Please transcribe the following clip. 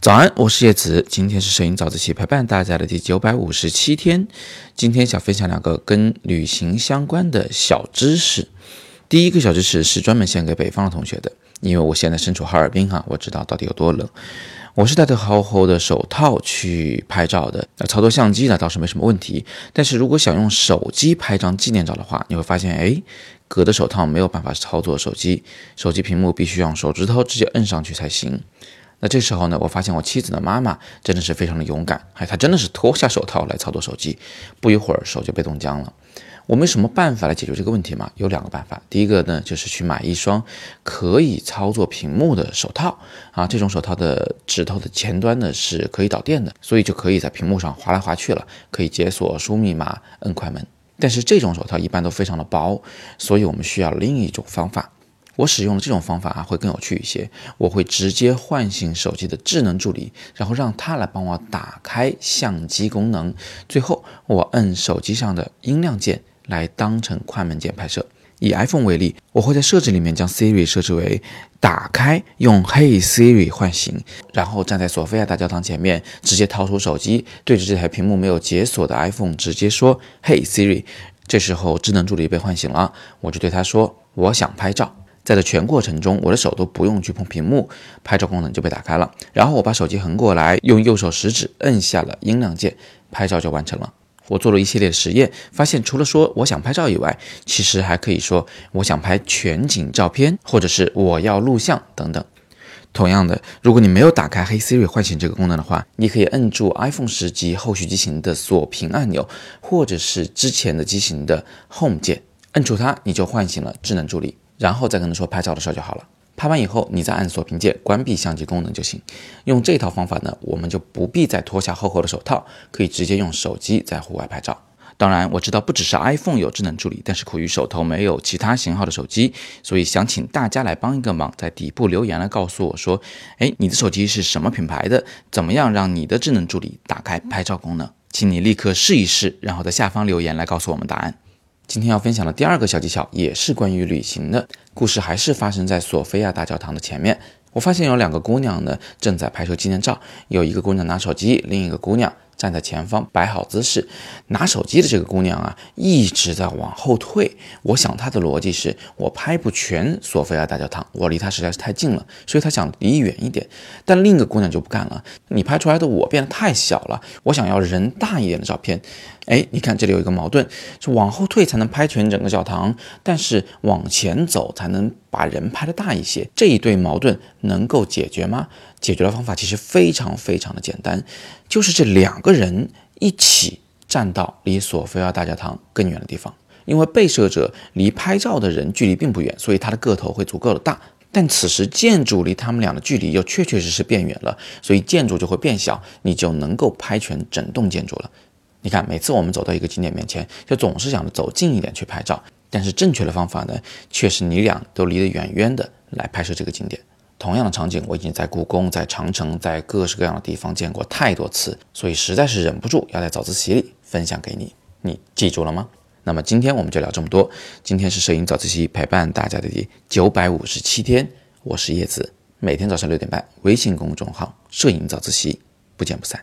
早安，我是叶子，今天是摄影早自习陪伴大家的第九百五十七天。今天想分享两个跟旅行相关的小知识。第一个小知识是专门献给北方的同学的，因为我现在身处哈尔滨哈，我知道到底有多冷。我是戴着厚厚的手套去拍照的，那操作相机呢倒是没什么问题。但是如果想用手机拍张纪念照的话，你会发现，哎，隔着手套没有办法操作手机，手机屏幕必须用手指头直接摁上去才行。那这时候呢，我发现我妻子的妈妈真的是非常的勇敢，哎，她真的是脱下手套来操作手机，不一会儿手就被冻僵了。我们有什么办法来解决这个问题吗？有两个办法，第一个呢就是去买一双可以操作屏幕的手套啊，这种手套的指头的前端呢是可以导电的，所以就可以在屏幕上划来划去了，可以解锁、输密码、摁快门。但是这种手套一般都非常的薄，所以我们需要另一种方法。我使用的这种方法啊，会更有趣一些。我会直接唤醒手机的智能助理，然后让它来帮我打开相机功能。最后，我摁手机上的音量键来当成快门键拍摄。以 iPhone 为例，我会在设置里面将 Siri 设置为打开，用 Hey Siri 唤醒，然后站在索菲亚大教堂前面，直接掏出手机，对着这台屏幕没有解锁的 iPhone 直接说 Hey Siri。这时候智能助理被唤醒了，我就对他说：“我想拍照。”在这全过程中，我的手都不用去碰屏幕，拍照功能就被打开了。然后我把手机横过来，用右手食指摁下了音量键，拍照就完成了。我做了一系列实验，发现除了说我想拍照以外，其实还可以说我想拍全景照片，或者是我要录像等等。同样的，如果你没有打开黑 Siri 唤醒这个功能的话，你可以摁住 iPhone 十及后续机型的锁屏按钮，或者是之前的机型的 Home 键，摁住它，你就唤醒了智能助理。然后再跟他说拍照的事儿就好了。拍完以后，你再按锁屏键关闭相机功能就行。用这套方法呢，我们就不必再脱下厚厚的手套，可以直接用手机在户外拍照。当然，我知道不只是 iPhone 有智能助理，但是苦于手头没有其他型号的手机，所以想请大家来帮一个忙，在底部留言来告诉我说，哎，你的手机是什么品牌的？怎么样让你的智能助理打开拍照功能？请你立刻试一试，然后在下方留言来告诉我们答案。今天要分享的第二个小技巧也是关于旅行的故事，还是发生在索菲亚大教堂的前面。我发现有两个姑娘呢，正在拍摄纪念照，有一个姑娘拿手机，另一个姑娘。站在前方摆好姿势，拿手机的这个姑娘啊，一直在往后退。我想她的逻辑是我拍不全索菲亚大教堂，我离她实在是太近了，所以她想离远一点。但另一个姑娘就不干了，你拍出来的我变得太小了，我想要人大一点的照片。哎，你看这里有一个矛盾，是往后退才能拍全整个教堂，但是往前走才能把人拍的大一些。这一对矛盾能够解决吗？解决的方法其实非常非常的简单，就是这两个人一起站到离索菲亚大教堂更远的地方。因为被摄者离拍照的人距离并不远，所以他的个头会足够的大。但此时建筑离他们俩的距离又确确实实变远了，所以建筑就会变小，你就能够拍全整栋建筑了。你看，每次我们走到一个景点面前，就总是想着走近一点去拍照，但是正确的方法呢，却是你俩都离得远远的来拍摄这个景点。同样的场景，我已经在故宫、在长城、在各式各样的地方见过太多次，所以实在是忍不住要在早自习里分享给你。你记住了吗？那么今天我们就聊这么多。今天是摄影早自习陪伴大家的第九百五十七天，我是叶子，每天早上六点半，微信公众号“摄影早自习”，不见不散。